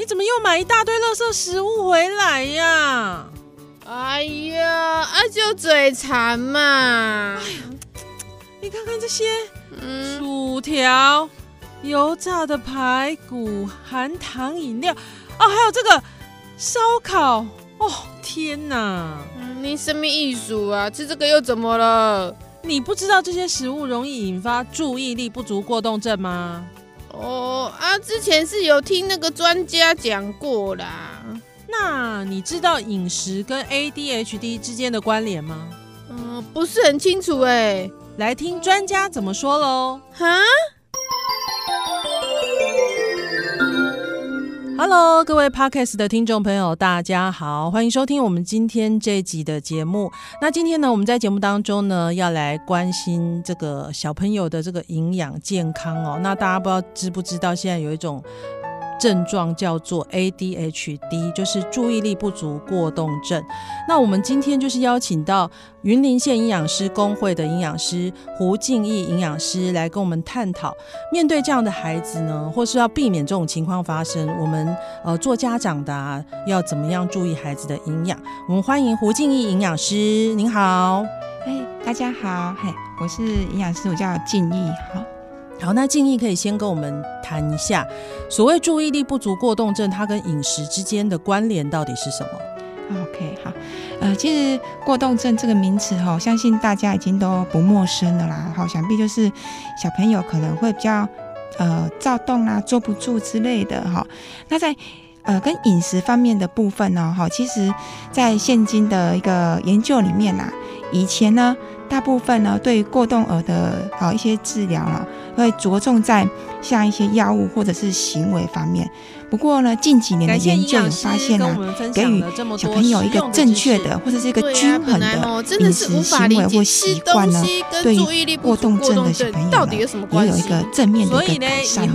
你怎么又买一大堆垃圾食物回来呀？哎呀，啊就嘴馋嘛！哎呀，你看看这些，嗯，薯条、油炸的排骨、含糖饮料，哦，还有这个烧烤，哦，天哪！嗯，你什么艺术啊？吃这个又怎么了？你不知道这些食物容易引发注意力不足过动症吗？哦啊，之前是有听那个专家讲过啦。那你知道饮食跟 ADHD 之间的关联吗？嗯、呃，不是很清楚哎。来听专家怎么说喽。哈？Hello，各位 Podcast 的听众朋友，大家好，欢迎收听我们今天这一集的节目。那今天呢，我们在节目当中呢，要来关心这个小朋友的这个营养健康哦。那大家不知道知不知道，现在有一种。症状叫做 ADHD，就是注意力不足过动症。那我们今天就是邀请到云林县营养师公会的营养师胡静义营养师来跟我们探讨，面对这样的孩子呢，或是要避免这种情况发生，我们呃做家长的啊，要怎么样注意孩子的营养？我们欢迎胡静义营养师，您好。哎，大家好，嘿，我是营养师，我叫静义，好。好，那静义可以先跟我们谈一下，所谓注意力不足过动症，它跟饮食之间的关联到底是什么？OK，好，呃，其实过动症这个名词哈，相信大家已经都不陌生了啦。好，想必就是小朋友可能会比较呃躁动啊，坐不住之类的哈。那在呃跟饮食方面的部分呢，哈，其实在现今的一个研究里面啊，以前呢，大部分呢对于过动儿的好一些治疗呢。会着重在像一些药物或者是行为方面。不过呢，近几年的研究有发现呢、啊，给予小朋友一个正确的或者是一个均衡的饮食行为或习惯呢，对于过动症的小朋友呢，也有一个正面的一个改善。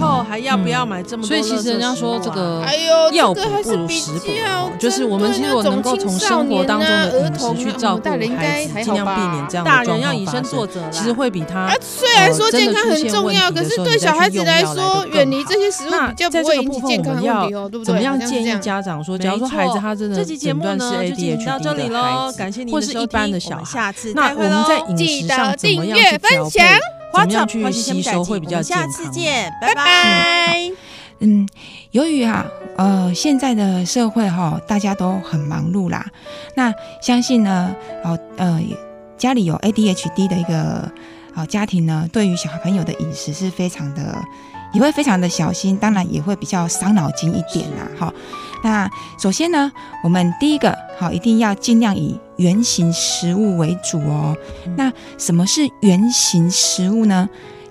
所以其实人家说这个药补不如食补，就是我们其实我能够从生活当中的饮食去照顾孩子，尽量避免这样的状况发生。大人要以身作则，其实会比他虽然说健康很重要，可是对小孩子来说，远离这些食物比较不会引起健康。要怎么样建议家长说，假如说孩子他真的诊断是 ADHD 的孩子，或是一般的小孩，那我们在饮食上怎么样去调配，怎么样去吸收会比较健康？下次见，拜拜。嗯，由于啊，呃，现在的社会哈，大家都很忙碌啦。那相信呢，哦，呃，家里有 ADHD 的一个好家庭呢，对于小朋友的饮食是非常的。也会非常的小心，当然也会比较伤脑筋一点啦。好，那首先呢，我们第一个好，一定要尽量以圆形食物为主哦。那什么是圆形食物呢？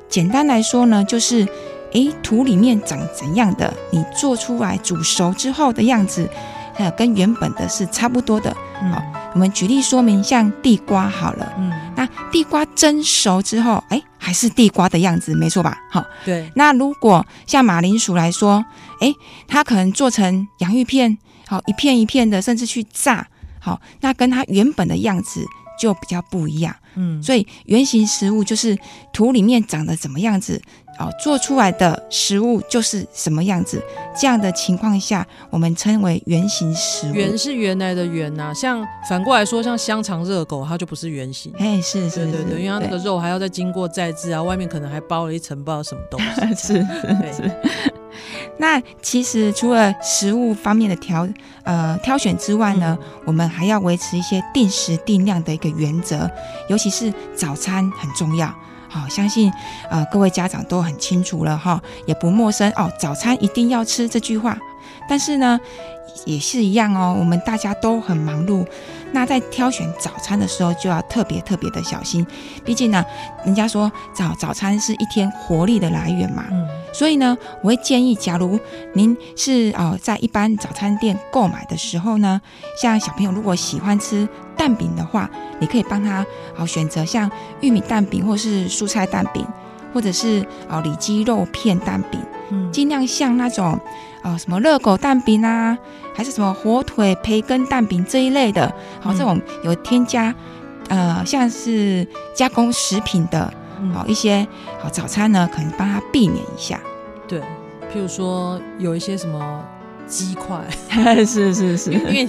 简单来说呢，就是诶，土里面长怎样的，你做出来煮熟之后的样子，呃，跟原本的是差不多的。好，我们举例说明，像地瓜好了。嗯。那地瓜蒸熟之后，哎，还是地瓜的样子，没错吧？好，对。那如果像马铃薯来说，哎，它可能做成洋芋片，好，一片一片的，甚至去炸，好，那跟它原本的样子就比较不一样。嗯，所以原型食物就是土里面长得怎么样子。哦，做出来的食物就是什么样子，这样的情况下，我们称为原型食物。原是原来的原呐、啊，像反过来说，像香肠、热狗，它就不是原型。哎，是是，对对对，因为它那个肉还要再经过再制啊，外面可能还包了一层不知道什么东西。是 是是。那其实除了食物方面的挑呃挑选之外呢，嗯、我们还要维持一些定时定量的一个原则，尤其是早餐很重要。好，相信呃各位家长都很清楚了哈，也不陌生哦。早餐一定要吃这句话，但是呢，也是一样哦。我们大家都很忙碌，那在挑选早餐的时候就要特别特别的小心。毕竟呢，人家说早早餐是一天活力的来源嘛，嗯，所以呢，我会建议，假如您是哦在一般早餐店购买的时候呢，像小朋友如果喜欢吃蛋饼的话，你可以帮他哦选择像玉米蛋饼，或是蔬菜蛋饼，或者是哦里脊肉片蛋饼，嗯，尽量像那种哦什么热狗蛋饼啊，还是什么火腿培根蛋饼这一类的，好、哦、这种有添加呃像是加工食品的。好一些好早餐呢，可能帮他避免一下。对，譬如说有一些什么鸡块，是是是，因为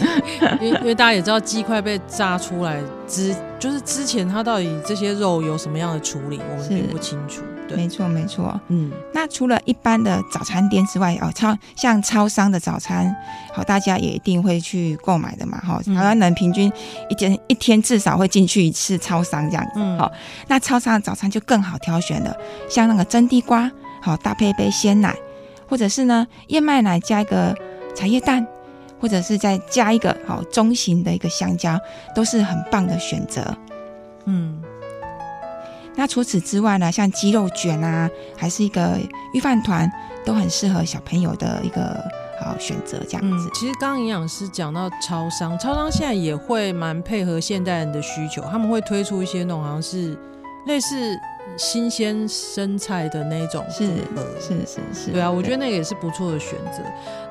因为因为大家也知道鸡块被炸出来之，就是之前它到底这些肉有什么样的处理，我们并不清楚。对，没错没错。嗯，那除了一般的早餐店之外，哦，超像超商的早餐，好，大家也一定会去购买的嘛。哈，台湾人平均一天一天至少会进去一次超商这样子。嗯，好，那超商的早餐就更好挑选了，像那个蒸地瓜，好搭配一杯鲜奶，或者是呢燕麦奶加一个茶叶蛋，或者是再加一个好中型的一个香蕉，都是很棒的选择。嗯。那除此之外呢，像鸡肉卷啊，还是一个御饭团，都很适合小朋友的一个好选择。这样子，嗯、其实刚刚营养师讲到超商，超商现在也会蛮配合现代人的需求，他们会推出一些那种好像是类似新鲜生菜的那种组合，是是是是，对啊，我觉得那个也是不错的选择。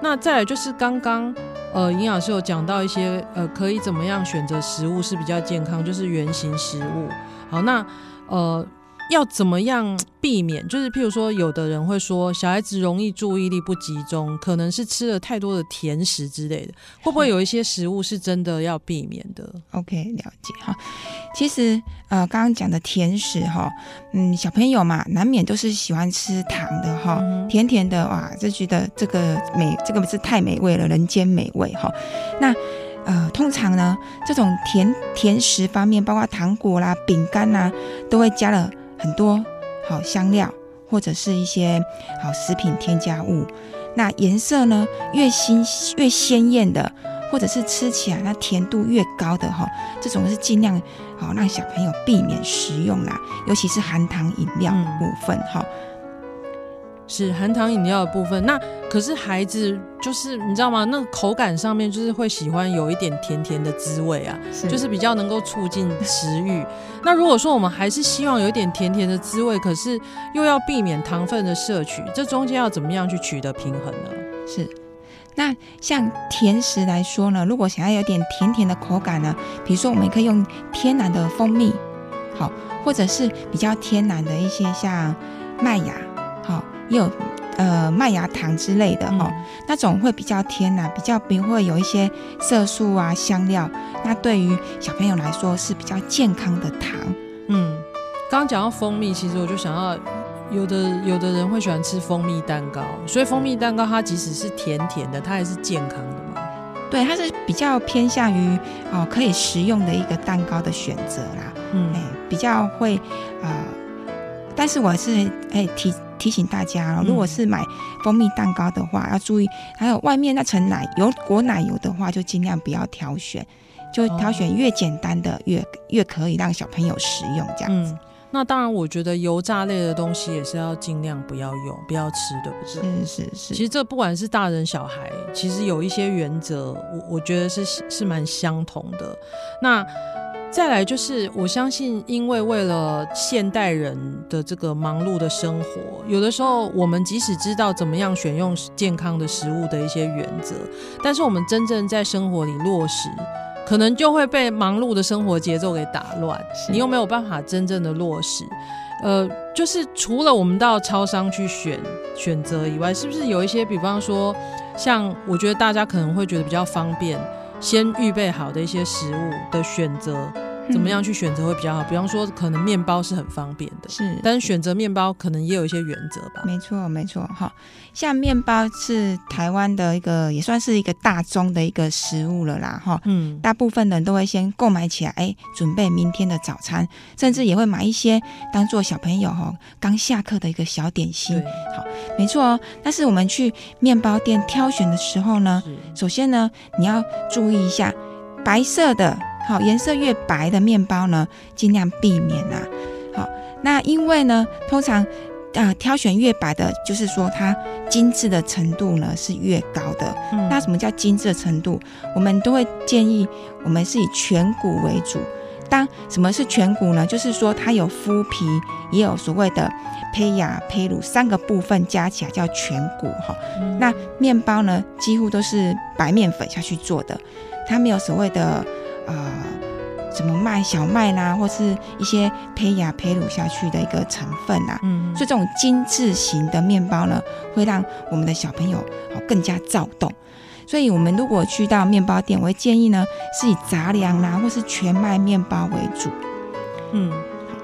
那再来就是刚刚呃营养师有讲到一些呃可以怎么样选择食物是比较健康，就是原型食物。好，那。呃，要怎么样避免？就是譬如说，有的人会说，小孩子容易注意力不集中，可能是吃了太多的甜食之类的。会不会有一些食物是真的要避免的？OK，了解哈。其实呃，刚刚讲的甜食哈，嗯，小朋友嘛，难免都是喜欢吃糖的哈，甜甜的哇，就觉得这个美，这个是太美味了，人间美味哈。那呃，通常呢，这种甜甜食方面，包括糖果啦、饼干呐，都会加了很多好香料，或者是一些好食品添加物。那颜色呢，越新越鲜艳的，或者是吃起来那甜度越高的哈，这种是尽量好让小朋友避免食用啦，尤其是含糖饮料部分哈。嗯是含糖饮料的部分，那可是孩子就是你知道吗？那个口感上面就是会喜欢有一点甜甜的滋味啊，是就是比较能够促进食欲。那如果说我们还是希望有一点甜甜的滋味，可是又要避免糖分的摄取，这中间要怎么样去取得平衡呢？是，那像甜食来说呢，如果想要有点甜甜的口感呢，比如说我们可以用天然的蜂蜜，好，或者是比较天然的一些像麦芽，好。也有呃麦芽糖之类的哦，那种会比较甜呐，比较不会有一些色素啊香料，那对于小朋友来说是比较健康的糖。嗯，刚刚讲到蜂蜜，其实我就想要有的有的人会喜欢吃蜂蜜蛋糕，所以蜂蜜蛋糕它即使是甜甜的，它还是健康的嘛？对，它是比较偏向于哦可以食用的一个蛋糕的选择啦。嗯，哎，比较会啊、呃，但是我是哎提。提醒大家哦，如果是买蜂蜜蛋糕的话，要注意，还有外面那层奶油裹奶油的话，就尽量不要挑选，就挑选越简单的越越可以让小朋友食用这样子。嗯，那当然，我觉得油炸类的东西也是要尽量不要用，不要吃，对不对？是是是。其实这不管是大人小孩，其实有一些原则，我我觉得是是蛮相同的。那。再来就是，我相信，因为为了现代人的这个忙碌的生活，有的时候我们即使知道怎么样选用健康的食物的一些原则，但是我们真正在生活里落实，可能就会被忙碌的生活节奏给打乱。你又没有办法真正的落实。呃，就是除了我们到超商去选选择以外，是不是有一些，比方说，像我觉得大家可能会觉得比较方便，先预备好的一些食物的选择。怎么样去选择会比较好？比方说，可能面包是很方便的，是，但是选择面包可能也有一些原则吧。没错，没错，哈，像面包是台湾的一个，也算是一个大宗的一个食物了啦，哈，嗯，大部分人都会先购买起来，哎，准备明天的早餐，甚至也会买一些当做小朋友哈刚下课的一个小点心。好，没错哦。但是我们去面包店挑选的时候呢，首先呢，你要注意一下白色的。好，颜色越白的面包呢，尽量避免啊。好，那因为呢，通常啊、呃，挑选越白的，就是说它精致的程度呢是越高的。嗯、那什么叫精致的程度？我们都会建议我们是以全谷为主。当什么是全谷呢？就是说它有麸皮，也有所谓的胚芽、胚乳三个部分加起来叫全谷哈。嗯、那面包呢，几乎都是白面粉下去做的，它没有所谓的呃。什么麦、小麦啦，或是一些胚芽、胚乳下去的一个成分啊，嗯，所以这种精致型的面包呢，会让我们的小朋友哦更加躁动。所以，我们如果去到面包店，我会建议呢，是以杂粮啦，或是全麦面包为主。嗯，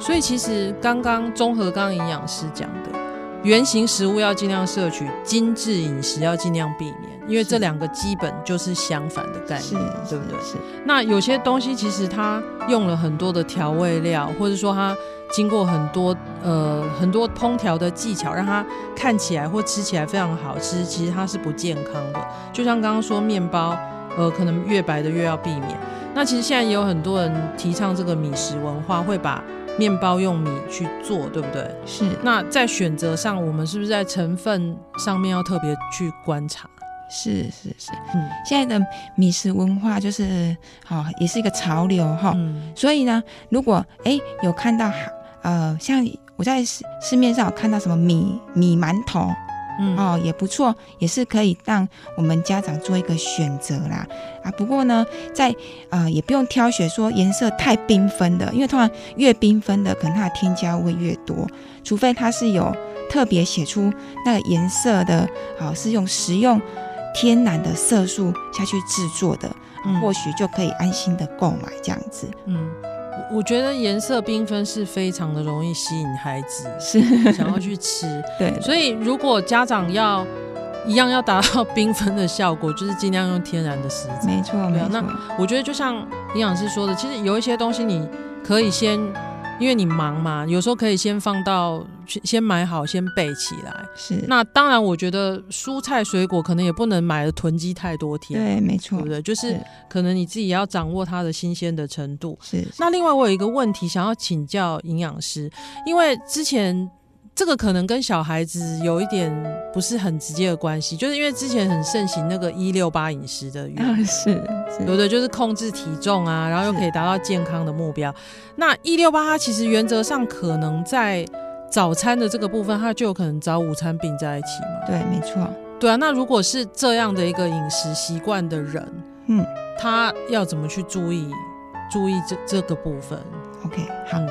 所以其实刚刚综合刚刚营养师讲的，原型食物要尽量摄取，精致饮食要尽量避免。因为这两个基本就是相反的概念，对不对？是。那有些东西其实它用了很多的调味料，或者说它经过很多呃很多烹调的技巧，让它看起来或吃起来非常好吃，其实它是不健康的。就像刚刚说面包，呃，可能越白的越要避免。那其实现在也有很多人提倡这个米食文化，会把面包用米去做，对不对？是。那在选择上，我们是不是在成分上面要特别去观察？是是是，嗯，现在的米食文化就是好，也是一个潮流哈。嗯、所以呢，如果哎有看到呃，像我在市市面上有看到什么米米馒头，嗯哦也不错，也是可以让我们家长做一个选择啦。啊，不过呢，在呃也不用挑选说颜色太缤纷的，因为通常越缤纷的，可能它的添加物会越多，除非它是有特别写出那个颜色的，好、哦、是用食用。天然的色素下去制作的，嗯、或许就可以安心的购买这样子。嗯，我我觉得颜色缤纷是非常的容易吸引孩子，是想要去吃。对，所以如果家长要一样要达到缤纷的效果，就是尽量用天然的食材。没错，没错。那我觉得就像营养师说的，其实有一些东西你可以先。因为你忙嘛，有时候可以先放到先买好，先备起来。是。那当然，我觉得蔬菜水果可能也不能买的囤积太多天。对，没错。对不对？就是可能你自己要掌握它的新鲜的程度。是。那另外，我有一个问题想要请教营养师，因为之前。这个可能跟小孩子有一点不是很直接的关系，就是因为之前很盛行那个一六八饮食的，是，是，对不对？就是控制体重啊，然后又可以达到健康的目标。那一六八它其实原则上可能在早餐的这个部分，它就有可能早午餐并在一起嘛？对，没错。对啊，那如果是这样的一个饮食习惯的人，嗯，他要怎么去注意注意这这个部分？OK，好。嗯、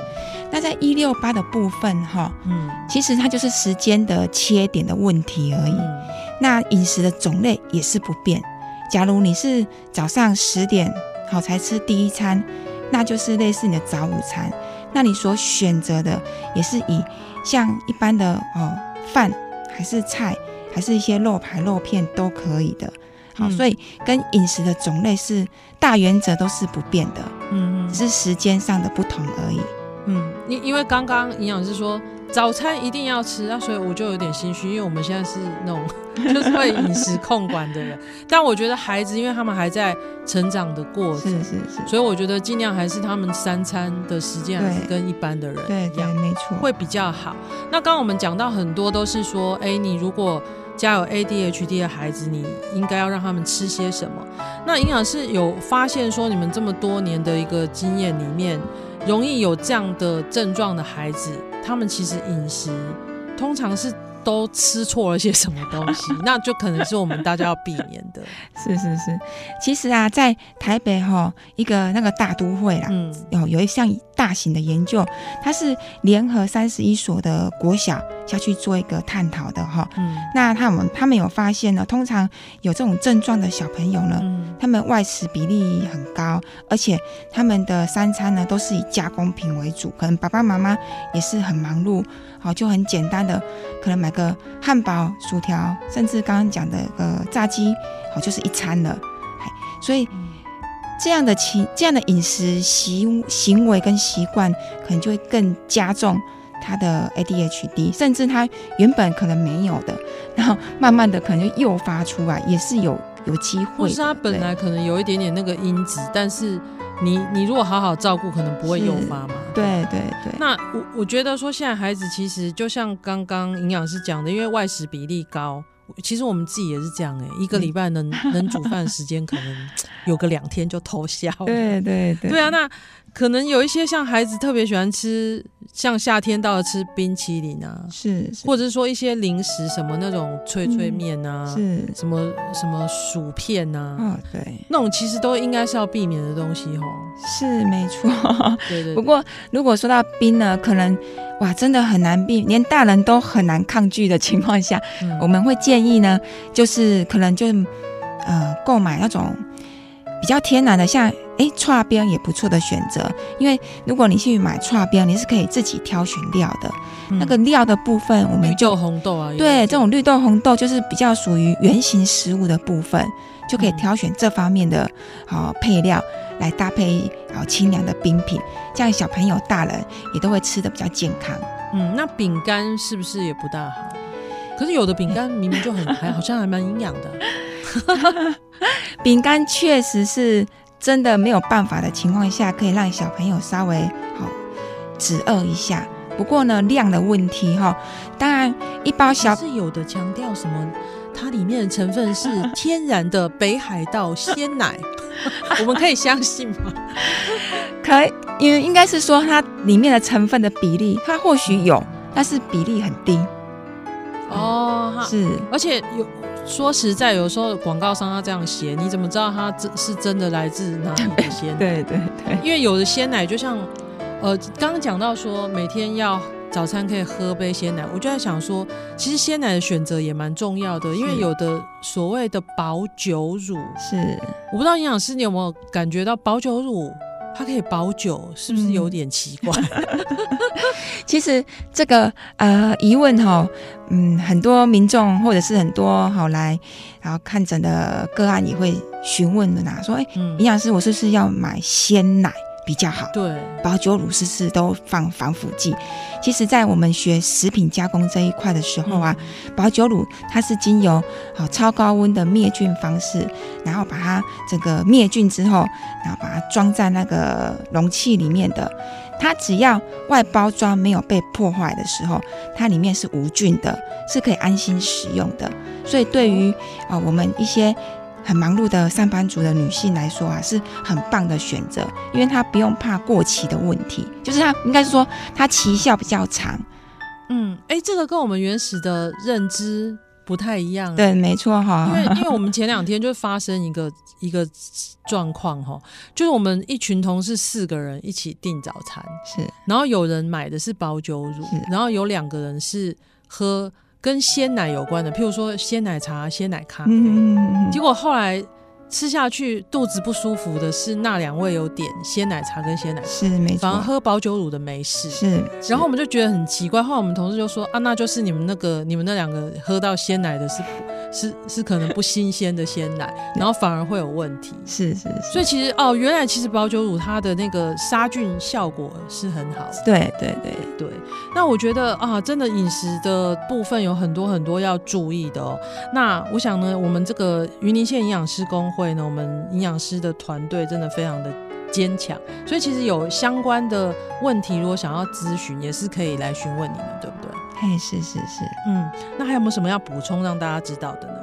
那在一六八的部分，哈，嗯，其实它就是时间的切点的问题而已。嗯、那饮食的种类也是不变。假如你是早上十点好才吃第一餐，那就是类似你的早午餐。那你所选择的也是以像一般的哦饭，还是菜，还是一些肉排、肉片都可以的。好，嗯、所以跟饮食的种类是大原则都是不变的。嗯嗯，只是时间上的不同而已。嗯，因因为刚刚营养师说早餐一定要吃 啊，所以我就有点心虚，因为我们现在是那种 就是会饮食控管的人。但我觉得孩子，因为他们还在成长的过程，是是是，所以我觉得尽量还是他们三餐的时间还是跟一般的人对对没错会比较好。那刚刚我们讲到很多都是说，哎，你如果家有 ADHD 的孩子，你应该要让他们吃些什么？那营养师有发现说，你们这么多年的一个经验里面，容易有这样的症状的孩子，他们其实饮食通常是。都吃错了些什么东西，那就可能是我们大家要避免的。是是是，其实啊，在台北哈一个那个大都会啦，嗯，有有一项大型的研究，它是联合三十一所的国小下去做一个探讨的哈。嗯，那他们他们有发现呢，通常有这种症状的小朋友呢，嗯，他们外食比例很高，而且他们的三餐呢都是以加工品为主，可能爸爸妈妈也是很忙碌。好，就很简单的，可能买个汉堡、薯条，甚至刚刚讲的呃炸鸡，好，就是一餐了。所以这样的情，这样的饮食习行为跟习惯，可能就会更加重他的 ADHD，甚至他原本可能没有的，然后慢慢的可能就诱发出来，也是有有机会。或是他本来可能有一点点那个因子，但是。你你如果好好照顾，可能不会诱发嘛。对对对。那我我觉得说，现在孩子其实就像刚刚营养师讲的，因为外食比例高。其实我们自己也是这样哎、欸，一个礼拜能 能煮饭时间可能有个两天就偷笑。对对对，对啊，那可能有一些像孩子特别喜欢吃，像夏天到了吃冰淇淋啊，是，是或者是说一些零食什么那种脆脆面啊，嗯、是，什么什么薯片啊，哦对，那种其实都应该是要避免的东西吼。是没错，对，对对。不过如果说到冰呢，可能。哇，真的很难避，连大人都很难抗拒的情况下，嗯、我们会建议呢，就是可能就呃购买那种比较天然的，像诶串冰也不错的选择。因为如果你去买串冰，你是可以自己挑选料的。嗯、那个料的部分，我们就绿豆红豆啊，对，这种绿豆红豆就是比较属于圆形食物的部分。就可以挑选这方面的好配料来搭配好清凉的冰品，这样小朋友、大人也都会吃的比较健康。嗯，那饼干是不是也不大好？可是有的饼干明明就很还好像还蛮营养的。饼干确实是真的没有办法的情况下，可以让小朋友稍微好止饿一下。不过呢，量的问题哈，当然一包小是有的强调什么。它里面的成分是天然的北海道鲜奶，我们可以相信吗？可以，因为应该是说它里面的成分的比例，它或许有，但是比例很低。哦，是，而且有说实在，有时候广告商他这样写，你怎么知道它真是真的来自哪里的鲜奶？对对对，因为有的鲜奶就像，呃，刚刚讲到说每天要。早餐可以喝杯鲜奶，我就在想说，其实鲜奶的选择也蛮重要的，因为有的所谓的保酒乳是，我不知道营养师你有没有感觉到保酒乳它可以保久，是不是有点奇怪？嗯、其实这个呃疑问哈，嗯，很多民众或者是很多好来然后看诊的个案也会询问的呐，说哎，营养师我是不是要买鲜奶？比较好，对，保酒乳是不是都放防腐剂？其实，在我们学食品加工这一块的时候啊，嗯、保酒乳它是经由好超高温的灭菌方式，然后把它整个灭菌之后，然后把它装在那个容器里面的。它只要外包装没有被破坏的时候，它里面是无菌的，是可以安心使用的。所以，对于啊我们一些。很忙碌的上班族的女性来说啊，是很棒的选择，因为她不用怕过期的问题，就是她应该是说它期效比较长。嗯，哎、欸，这个跟我们原始的认知不太一样。对，没错哈。因为 因为我们前两天就发生一个一个状况哈，就是我们一群同事四个人一起订早餐，是，然后有人买的是包酒乳，然后有两个人是喝。跟鲜奶有关的，譬如说鲜奶茶、鲜奶咖。啡，嗯、结果后来吃下去肚子不舒服的是那两位有点鲜奶茶跟鲜奶茶，是没错，反而喝保酒乳的没事，是。然后我们就觉得很奇怪，后来我们同事就说啊，那就是你们那个你们那两个喝到鲜奶的是。是是可能不新鲜的鲜奶，然后反而会有问题。是是，是，所以其实哦，原来其实保酒乳它的那个杀菌效果是很好。对对对对。那我觉得啊，真的饮食的部分有很多很多要注意的哦。那我想呢，我们这个云林县营养师工会呢，我们营养师的团队真的非常的坚强，所以其实有相关的问题，如果想要咨询，也是可以来询问你们，对不对？嘿，是是是，嗯，那还有没有什么要补充让大家知道的呢？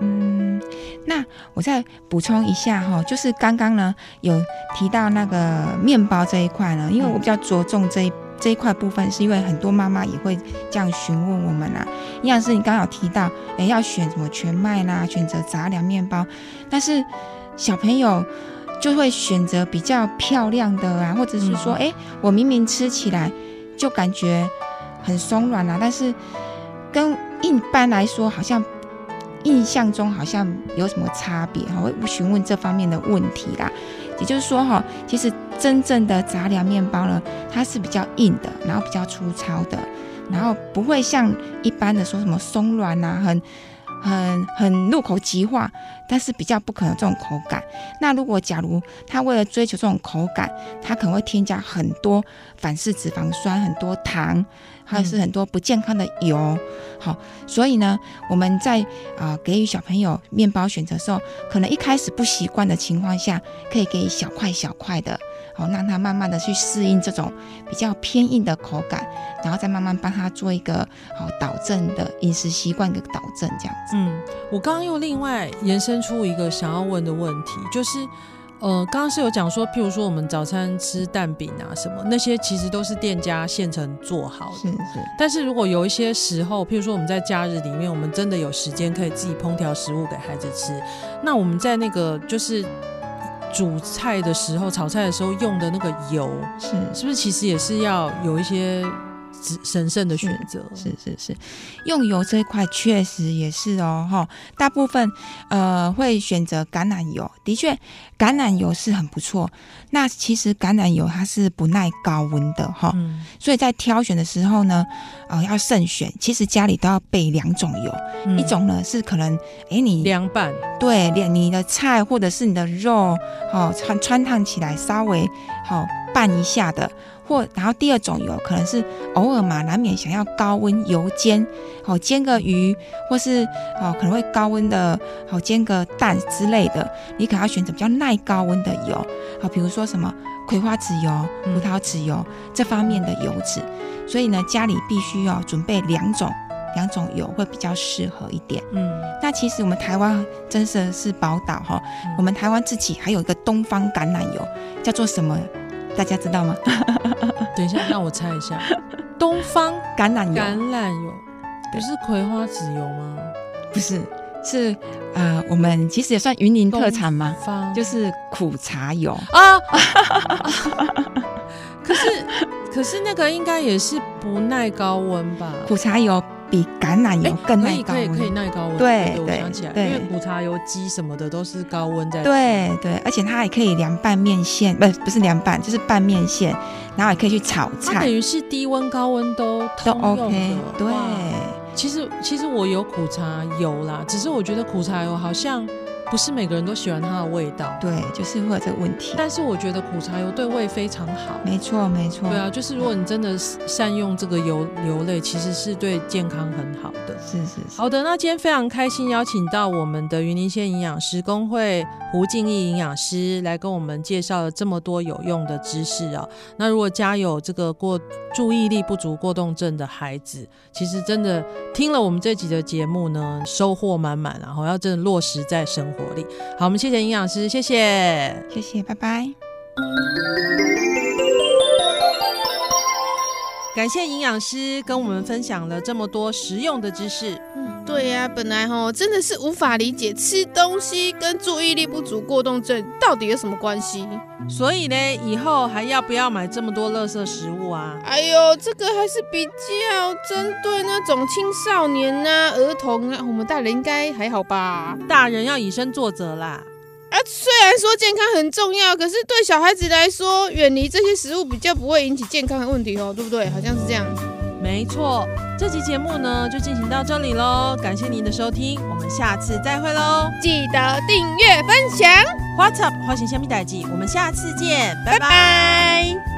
嗯，那我再补充一下哈，就是刚刚呢有提到那个面包这一块呢，因为我比较着重这一这一块部分，是因为很多妈妈也会这样询问我们啊。营养师，你刚刚有提到，哎，要选什么全麦啦，选择杂粮面包，但是小朋友就会选择比较漂亮的啊，或者是说，哎、嗯，我明明吃起来就感觉。很松软啊，但是跟一般来说，好像印象中好像有什么差别哈？会询问这方面的问题啦。也就是说哈，其实真正的杂粮面包呢，它是比较硬的，然后比较粗糙的，然后不会像一般的说什么松软啊，很。很很入口即化，但是比较不可能这种口感。那如果假如他为了追求这种口感，他可能会添加很多反式脂肪酸、很多糖，还有是很多不健康的油。好，所以呢，我们在啊、呃、给予小朋友面包选择的时候，可能一开始不习惯的情况下，可以给予小块小块的，好让他慢慢的去适应这种比较偏硬的口感，然后再慢慢帮他做一个好导正的饮食习惯的导正这样子。嗯，我刚刚又另外延伸出一个想要问的问题，就是。呃，刚刚是有讲说，譬如说我们早餐吃蛋饼啊什么，那些其实都是店家现成做好的。是是。但是如果有一些时候，譬如说我们在假日里面，我们真的有时间可以自己烹调食物给孩子吃，那我们在那个就是煮菜的时候、炒菜的时候用的那个油，是是不是其实也是要有一些？神圣的选择。是是是，用油这一块确实也是哦哈，大部分呃会选择橄榄油，的确橄榄油是很不错。那其实橄榄油它是不耐高温的哈，嗯、所以在挑选的时候呢，呃要慎选。其实家里都要备两种油，嗯、一种呢是可能哎你凉拌，对，你的菜或者是你的肉，好穿穿烫起来稍微好拌一下的。或然后第二种油可能是偶尔嘛，难免想要高温油煎，好煎个鱼，或是哦可能会高温的，好煎个蛋之类的，你可能要选择比较耐高温的油，好比如说什么葵花籽油、葡萄籽油、嗯、这方面的油脂，所以呢家里必须要准备两种两种油会比较适合一点。嗯，那其实我们台湾真的是宝岛哈，嗯、我们台湾自己还有一个东方橄榄油，叫做什么？大家知道吗？等一下，让我猜一下。东方橄榄油，橄榄油不是葵花籽油吗？不是，是啊、呃，我们其实也算云林特产嘛，方就是苦茶油啊。可是，可是那个应该也是不耐高温吧？苦茶油。比橄榄油更耐高温，可以可以可以耐高温。对对，我想起来，因为苦茶油鸡什么的都是高温在。对对，而且它还可以凉拌面线，不不是凉拌，就是拌面线，然后也可以去炒菜。它等于是低温高温都都 OK。对，其实其实我有苦茶油啦，只是我觉得苦茶油好像。不是每个人都喜欢它的味道，对，就是会有这个问题。但是我觉得苦茶油对胃非常好，没错没错。对啊，就是如果你真的善用这个油油类，其实是对健康很好的。是是是。好的，那今天非常开心邀请到我们的云林县营养师工会胡静义营养师来跟我们介绍了这么多有用的知识啊。那如果家有这个过注意力不足过动症的孩子，其实真的听了我们这集的节目呢，收获满满，然后要真的落实在生活。活力好，我们谢谢营养师，谢谢，谢谢，拜拜。感谢营养师跟我们分享了这么多实用的知识。嗯，对呀、啊，本来哈真的是无法理解吃东西跟注意力不足过动症到底有什么关系。所以呢，以后还要不要买这么多垃圾食物啊？哎呦，这个还是比较针对那种青少年啊、儿童啊，我们大人应该还好吧？大人要以身作则啦。啊，虽然说健康很重要，可是对小孩子来说，远离这些食物比较不会引起健康的问题哦，对不对？好像是这样。没错，这期节目呢就进行到这里喽，感谢您的收听，我们下次再会喽，记得订阅分享。What's up？花型虾米代记，我们下次见，拜拜。拜拜。